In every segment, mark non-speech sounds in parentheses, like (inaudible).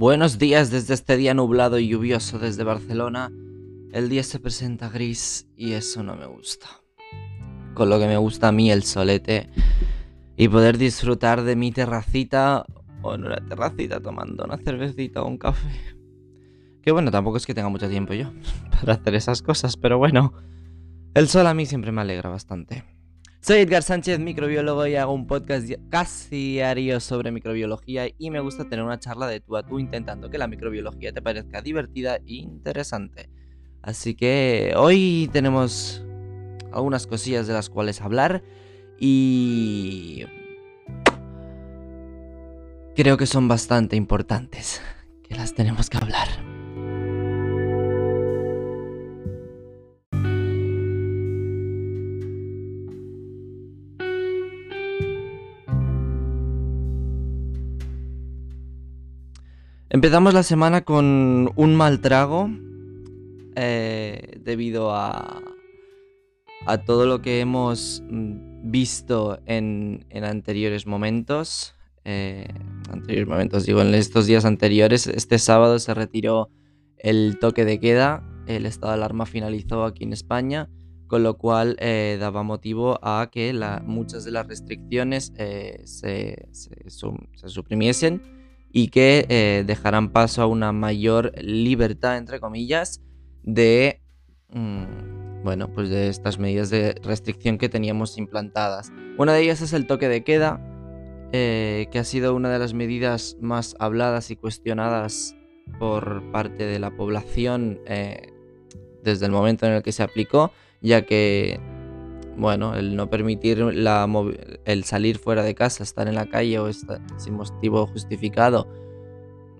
Buenos días desde este día nublado y lluvioso desde Barcelona. El día se presenta gris y eso no me gusta. Con lo que me gusta a mí el solete y poder disfrutar de mi terracita o en una terracita tomando una cervecita o un café. Que bueno, tampoco es que tenga mucho tiempo yo (laughs) para hacer esas cosas, pero bueno, el sol a mí siempre me alegra bastante. Soy Edgar Sánchez, microbiólogo y hago un podcast casi diario sobre microbiología y me gusta tener una charla de tú a tú intentando que la microbiología te parezca divertida e interesante. Así que hoy tenemos algunas cosillas de las cuales hablar y creo que son bastante importantes, que las tenemos que hablar. Empezamos la semana con un mal trago eh, debido a, todo lo que hemos mm, visto en, anteriores momentos. Eh, anteriores momentos, digo, en estos días anteriores. Este sábado se retiró el toque de queda, el estado de alarma finalizó aquí en España, con lo cual eh, daba motivo a que muchas de las restricciones se suprimiesen y que eh, dejarán paso a una mayor libertad, entre comillas, de, mm, bueno, pues de estas medidas de restricción que teníamos implantadas. Una de ellas es el toque de queda, eh, que ha sido una de las medidas más habladas y cuestionadas por parte de la población eh, desde el momento en el que se aplicó, ya que bueno, el no permitir la el salir fuera de casa, estar en la calle o estar sin motivo justificado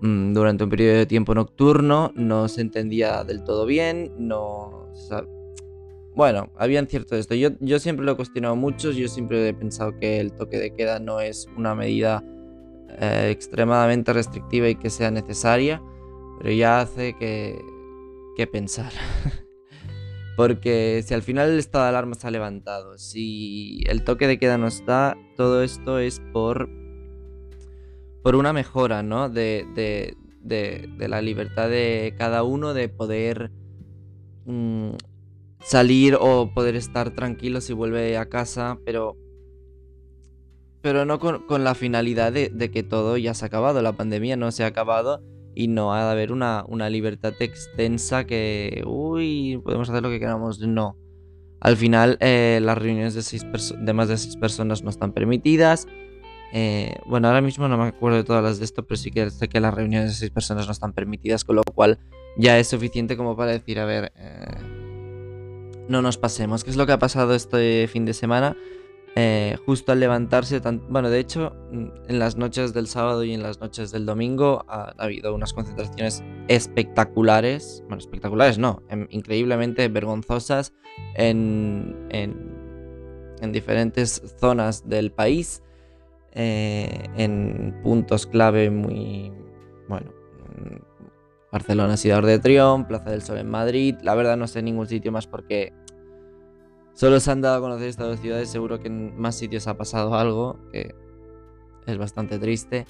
mm, durante un periodo de tiempo nocturno no se entendía del todo bien, no... bueno, habían cierto esto. Yo, yo siempre lo he cuestionado mucho, yo siempre he pensado que el toque de queda no es una medida eh, extremadamente restrictiva y que sea necesaria, pero ya hace que, que pensar. (laughs) Porque si al final el estado de alarma se ha levantado, si el toque de queda no está, todo esto es por, por una mejora, ¿no? De, de, de, la libertad de cada uno de poder mm, salir o poder estar tranquilo si vuelve a casa, pero, pero no con, con la finalidad de, de que todo ya se ha acabado, la pandemia no se ha acabado y no ha de haber una, libertad extensa que, uy, podemos hacer lo que queramos. No. Al final, eh, las reuniones de, seis de más de seis personas no están permitidas. Eh, bueno, ahora mismo no me acuerdo de todas las de esto, pero sí que sé que las reuniones de seis personas no están permitidas, con lo cual ya es suficiente como para decir, a ver, eh, no nos pasemos. ¿Qué es lo que ha pasado este fin de semana? Eh, justo al levantarse, bueno, de hecho, mm, en las noches del sábado y en las noches del domingo ha, habido unas concentraciones espectaculares, bueno, espectaculares no, em, increíblemente vergonzosas en, en, diferentes zonas del país, eh, en puntos clave muy, bueno, Barcelona, Ciudad de Trión, Plaza del Sol en Madrid, la verdad no sé ningún sitio más porque Solo se han dado a conocer estas dos ciudades, seguro que en más sitios ha pasado algo, que es bastante triste.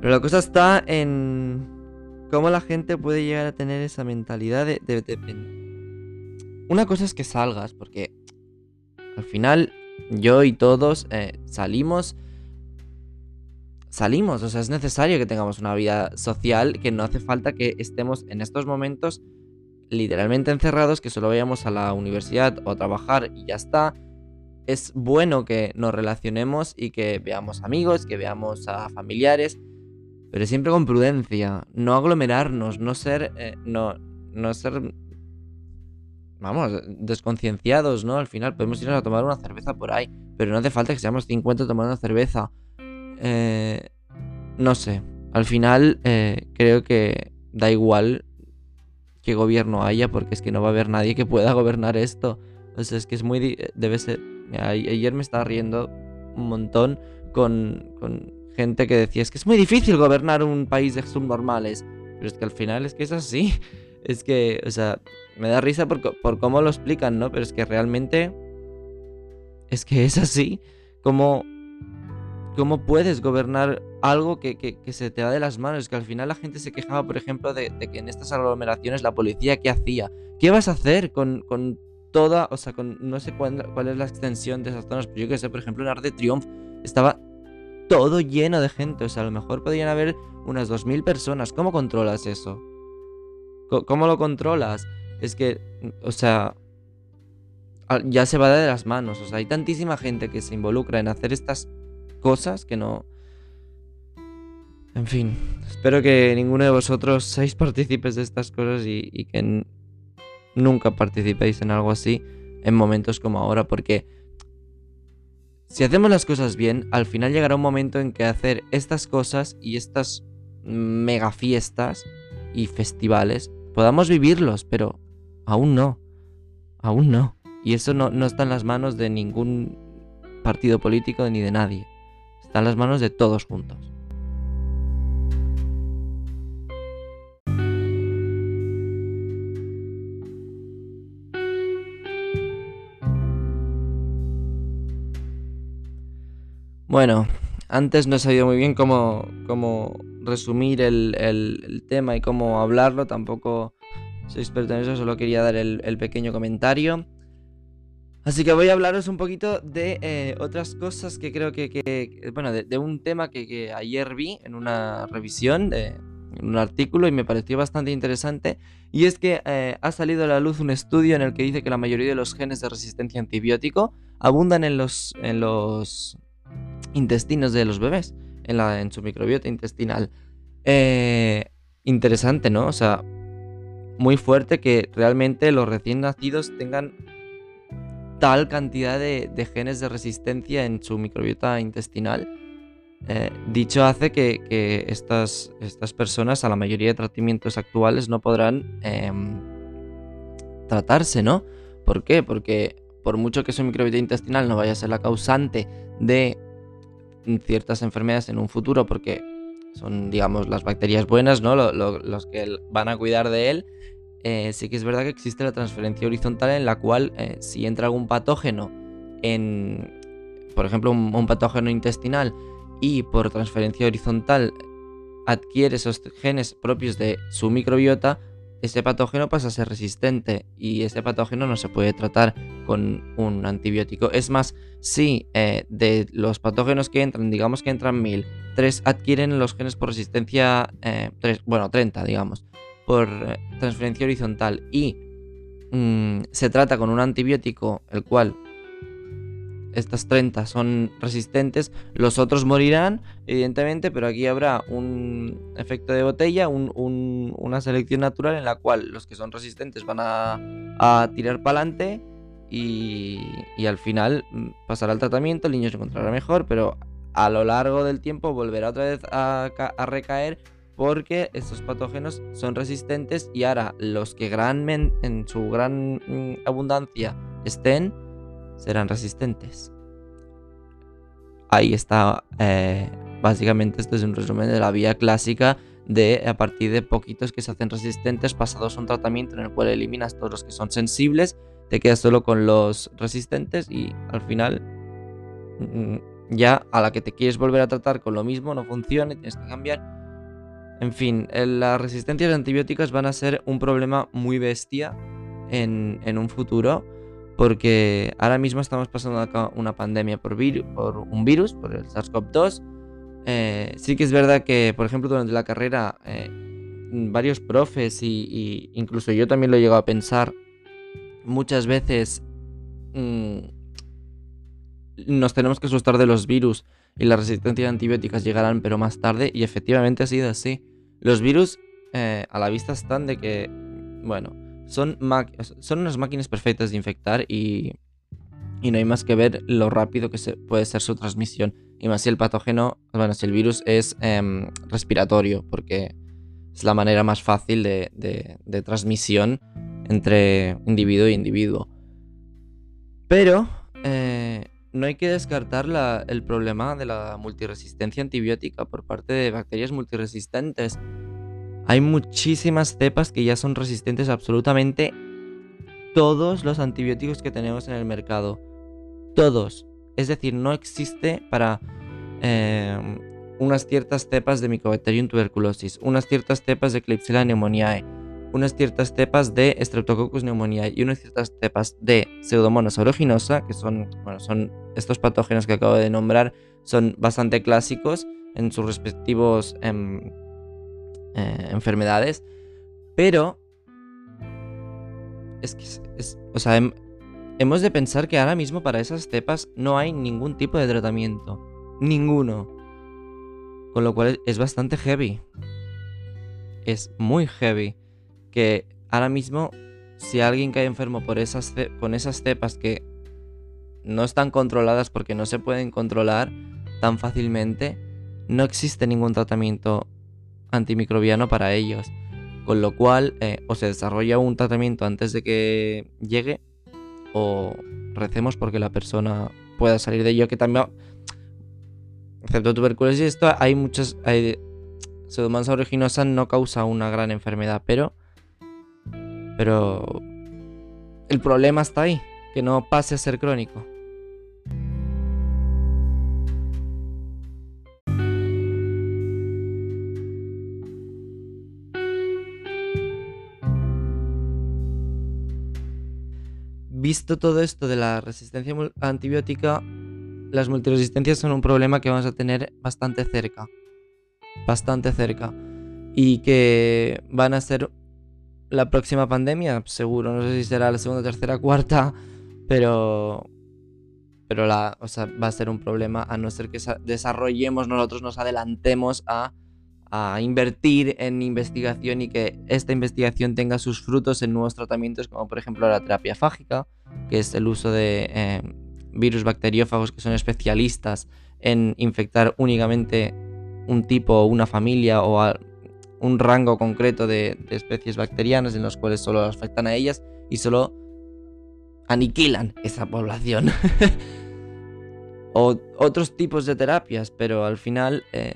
Pero la cosa está en cómo la gente puede llegar a tener esa mentalidad de... Una cosa es que salgas, porque al final yo y todos eh, salimos... Salimos, o sea, es necesario que tengamos una vida social, que no hace falta que estemos en estos momentos literalmente encerrados, que solo vayamos a la universidad o a trabajar y ya está. Es bueno que nos relacionemos y que veamos amigos, que veamos a familiares, pero siempre con prudencia, no aglomerarnos, no ser, eh, no, no ser, vamos, desconcienciados, ¿no? Al final podemos ir a tomar una cerveza por ahí, pero no hace falta que seamos 50 tomando una cerveza. Eh, no sé, al final eh, creo que da igual gobierno haya, porque es que no va a haber nadie que pueda gobernar esto. O sea, es que es muy... Debe ser... Ayer me estaba riendo un montón con, con gente que decía, es que es muy difícil gobernar un país de subnormales. Pero es que al final es que es así. (laughs) Es que, o sea, me da risa por, por cómo lo explican, ¿no? Pero es que realmente... Es que es así. Como ¿cómo puedes gobernar algo que, se te va de las manos? Es que al final la gente se quejaba, por ejemplo, de, que en estas aglomeraciones la policía, ¿qué hacía? ¿Qué vas a hacer con, toda, o sea, con, no sé cuál, es la extensión de esas zonas, pero yo que sé, por ejemplo, en Arte Triumph estaba todo lleno de gente, o sea, a lo mejor podrían haber unas 2.000 personas. ¿Cómo controlas eso? ¿Cómo lo controlas? Es que, o sea, ya se va de las manos. O sea, hay tantísima gente que se involucra en hacer estas cosas que no... En fin, espero que ninguno de vosotros seáis partícipes de estas cosas y, que nunca participéis en algo así en momentos como ahora, porque si hacemos las cosas bien, al final llegará un momento en que hacer estas cosas y estas mega fiestas y festivales podamos vivirlos, pero aún no, aún no. Y eso no, no está en las manos de ningún partido político ni de nadie. Está en las manos de todos juntos. Bueno, antes no he sabido muy bien cómo, cómo resumir el, tema y cómo hablarlo. Tampoco soy experto en eso, solo quería dar el pequeño comentario. Así que voy a hablaros un poquito de eh, otras cosas que creo que, bueno, de, un tema que, ayer vi en una revisión, de, en un artículo y me pareció bastante interesante, y es que eh, ha salido a la luz un estudio en el que dice que la mayoría de los genes de resistencia antibiótico abundan en los, en los intestinos de los bebés, en, su microbiota intestinal. Eh, interesante, ¿no? O sea, muy fuerte que realmente los recién nacidos tengan tal cantidad de, genes de resistencia en su microbiota intestinal. Eh, dicho hace que, estas, personas a la mayoría de tratamientos actuales no podrán em, tratarse, ¿no? ¿Por qué? Porque por mucho que su microbiota intestinal no vaya a ser la causante de ciertas enfermedades en un futuro, porque son, digamos, las bacterias buenas, ¿no? los que van a cuidar de él, eh, sí que es verdad que existe la transferencia horizontal en la cual eh, si entra algún patógeno en, por ejemplo, un, patógeno intestinal y por transferencia horizontal adquiere esos genes propios de su microbiota, ese patógeno pasa a ser resistente y ese patógeno no se puede tratar con un antibiótico. Es más, si eh, de los patógenos que entran, digamos que entran mil, tres adquieren los genes por resistencia, bueno, 30, digamos por eh, transferencia horizontal y mm, se trata con un antibiótico el cual estas 30 son resistentes, los otros morirán, evidentemente, pero aquí habrá un efecto de botella, una selección natural en la cual los que son resistentes van a, tirar para adelante y, al final mm, pasará el tratamiento, el niño se encontrará mejor, pero a lo largo del tiempo volverá otra vez a, a recaer porque estos patógenos son resistentes y ahora los que gran en su gran mm, abundancia estén serán resistentes. Ahí está, eh, básicamente esto es un resumen de la vía clásica de a partir de poquitos que se hacen resistentes pasados a un tratamiento en el cual eliminas todos los que son sensibles, te quedas solo con los resistentes y al final mm, ya a la que te quieres volver a tratar con lo mismo no funciona tienes que cambiar en fin, las resistencias antibióticas van a ser un problema muy bestia en, un futuro. Porque ahora mismo estamos pasando acá una pandemia por, un virus, por el SARS-CoV-2. Eh, sí que es verdad que, por ejemplo, durante la carrera, eh, varios profes y, incluso yo también lo he llegado a pensar, muchas veces mm, nos tenemos que asustar de los virus y las resistencias antibióticas llegarán pero más tarde y efectivamente ha sido así. Los virus eh, a la vista están de que, bueno, son, son unas máquinas perfectas de infectar y, y no hay más que ver lo rápido que se puede ser su transmisión. Y más si el patógeno, bueno, si el virus es em, respiratorio, porque es la manera más fácil de, de transmisión entre individuo y individuo. Pero eh, no hay que descartar el problema de la multiresistencia antibiótica por parte de bacterias multiresistentes. Hay muchísimas cepas que ya son resistentes a absolutamente todos los antibióticos que tenemos en el mercado. Todos. Es decir, no existe para em, unas ciertas cepas de Mycobacterium tuberculosis, unas ciertas cepas de Klebsiella pneumoniae, unas ciertas cepas de Streptococcus pneumoniae y unas ciertas cepas de Pseudomonas aeruginosa, que son, bueno, son estos patógenos que acabo de nombrar, son bastante clásicos en sus respectivos em, eh, enfermedades, pero es que, es, o sea, em, hemos de pensar que ahora mismo para esas cepas no hay ningún tipo de tratamiento, ninguno, con lo cual es bastante heavy, es muy heavy que ahora mismo si alguien cae enfermo por esas con esas cepas que no están controladas porque no se pueden controlar tan fácilmente, no existe ningún tratamiento antimicrobiano para ellos. Con lo cual, eh, o se desarrolla un tratamiento antes de que llegue, o recemos porque la persona pueda salir de ello. Que también, excepto tuberculosis, esto hay muchas. Hay, Pseudomonas no causa una gran enfermedad, pero pero el problema está ahí, que no pase a ser crónico. Visto todo esto de la resistencia antibiótica, las multiresistencias son un problema que vamos a tener bastante cerca. Bastante cerca. Y que van a ser la próxima pandemia, seguro. No sé si será la segunda, tercera, cuarta, pero. Pero la, o sea, va a ser un problema a no ser que desarrollemos nosotros, nos adelantemos a, a invertir en investigación y que esta investigación tenga sus frutos en nuevos tratamientos, como por ejemplo la terapia fágica, que es el uso de eh, virus bacteriófagos que son especialistas en infectar únicamente un tipo, o una familia o un rango concreto de, especies bacterianas en los cuales solo afectan a ellas y solo aniquilan esa población. (laughs) o otros tipos de terapias, pero al final eh,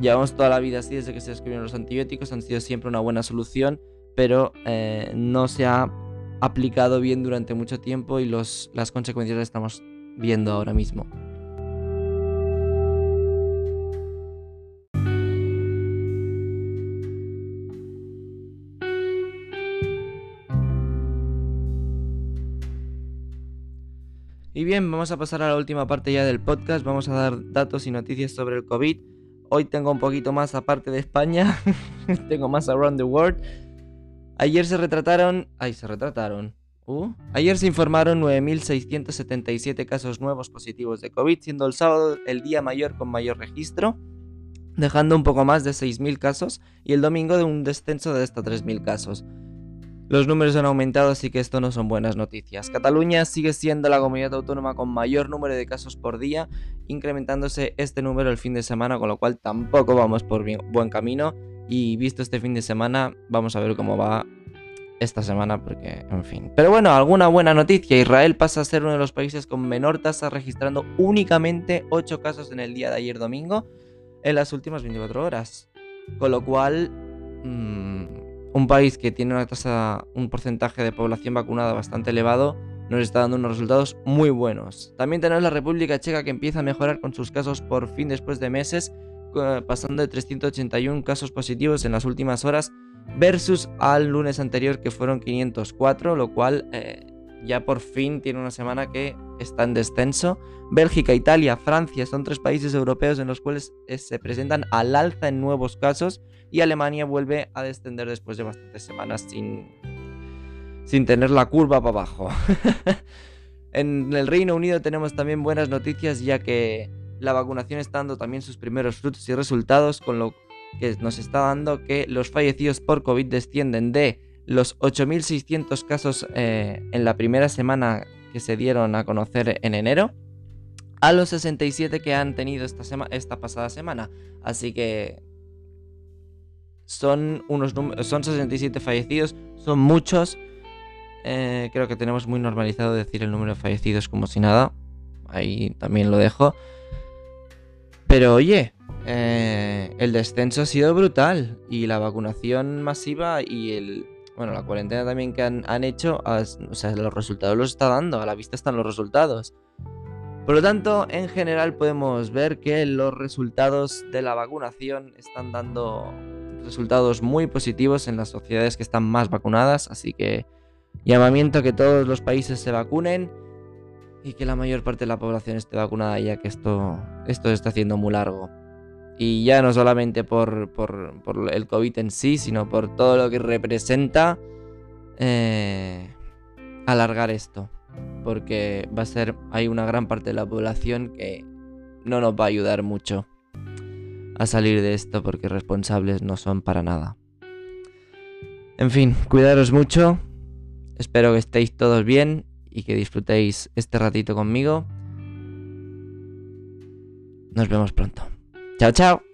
llevamos toda la vida así desde que se descubrieron los antibióticos, han sido siempre una buena solución, pero eh, no se ha aplicado bien durante mucho tiempo y los, las consecuencias las estamos viendo ahora mismo. Y bien, vamos a pasar a la última parte ya del podcast. Vamos a dar datos y noticias sobre el COVID. Hoy tengo un poquito más aparte de España. (laughs) tengo más around the world. Ayer se retrataron... Ay, se retrataron. Uh. Ayer se informaron 9.677 casos nuevos positivos de COVID, siendo el sábado el día mayor con mayor registro, dejando un poco más de 6.000 casos, y el domingo de un descenso de hasta 3.000 casos. Los números han aumentado, así que esto no son buenas noticias. Cataluña sigue siendo la comunidad autónoma con mayor número de casos por día, incrementándose este número el fin de semana, con lo cual tampoco vamos por buen camino. Y visto este fin de semana, vamos a ver cómo va esta semana, porque, en fin. Pero bueno, alguna buena noticia. Israel pasa a ser uno de los países con menor tasa, registrando únicamente 8 casos en el día de ayer domingo, en las últimas 24 horas. Con lo cual... Mmm, un país que tiene una tasa, un porcentaje de población vacunada bastante elevado, nos está dando unos resultados muy buenos. También tenemos la República Checa que empieza a mejorar con sus casos por fin después de meses, pasando de 381 casos positivos en las últimas horas versus al lunes anterior que fueron 504, lo cual eh, ya por fin tiene una semana que está en descenso. Bélgica, Italia, Francia son tres países europeos en los cuales eh, se presentan al alza en nuevos casos y Alemania vuelve a descender después de bastantes semanas sin, sin tener la curva para abajo. (laughs) en el Reino Unido tenemos también buenas noticias ya que la vacunación está dando también sus primeros frutos y resultados con lo que nos está dando que los fallecidos por COVID descienden de los 8.600 casos eh, en la primera semana se dieron a conocer en enero a los 67 que han tenido esta, esta pasada semana. Así que son unos son 67 fallecidos, son muchos. Eh, creo que tenemos muy normalizado decir el número de fallecidos como si nada. Ahí también lo dejo. Pero oye, eh, el descenso ha sido brutal y la vacunación masiva y el bueno, la cuarentena también que han, hecho, o sea, los resultados los está dando, a la vista están los resultados. Por lo tanto, en general podemos ver que los resultados de la vacunación están dando resultados muy positivos en las sociedades que están más vacunadas, así que llamamiento a que todos los países se vacunen y que la mayor parte de la población esté vacunada ya que esto, esto se está haciendo muy largo. Y ya no solamente por, el COVID en sí, sino por todo lo que representa eh, alargar esto. Porque va a ser, hay una gran parte de la población que no nos va a ayudar mucho a salir de esto porque responsables no son para nada. En fin, cuidaros mucho. Espero que estéis todos bien y que disfrutéis este ratito conmigo. Nos vemos pronto. Chào chào.